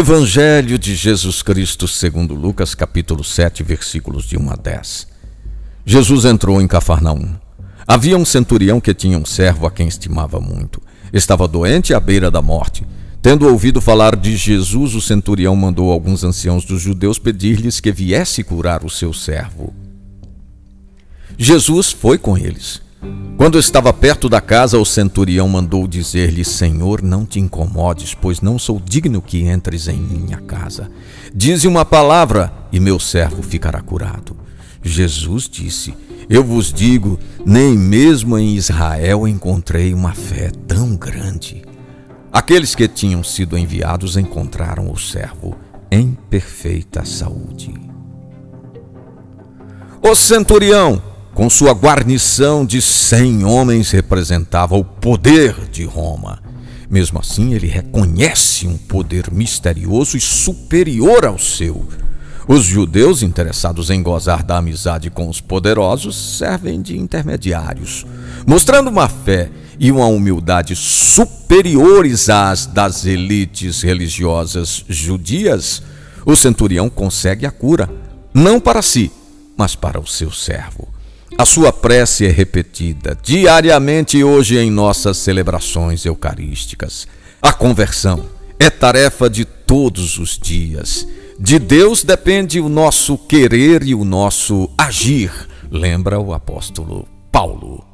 Evangelho de Jesus Cristo segundo Lucas, capítulo 7, versículos de 1 a 10. Jesus entrou em Cafarnaum. Havia um centurião que tinha um servo a quem estimava muito. Estava doente à beira da morte. Tendo ouvido falar de Jesus, o centurião mandou alguns anciãos dos judeus pedir-lhes que viesse curar o seu servo. Jesus foi com eles. Quando estava perto da casa, o centurião mandou dizer-lhe: Senhor, não te incomodes, pois não sou digno que entres em minha casa. Dize uma palavra e meu servo ficará curado. Jesus disse: Eu vos digo, nem mesmo em Israel encontrei uma fé tão grande. Aqueles que tinham sido enviados encontraram o servo em perfeita saúde. O centurião com sua guarnição de cem homens, representava o poder de Roma. Mesmo assim, ele reconhece um poder misterioso e superior ao seu. Os judeus, interessados em gozar da amizade com os poderosos, servem de intermediários, mostrando uma fé e uma humildade superiores às das elites religiosas judias. O centurião consegue a cura, não para si, mas para o seu servo. A sua prece é repetida diariamente hoje em nossas celebrações eucarísticas. A conversão é tarefa de todos os dias. De Deus depende o nosso querer e o nosso agir, lembra o apóstolo Paulo.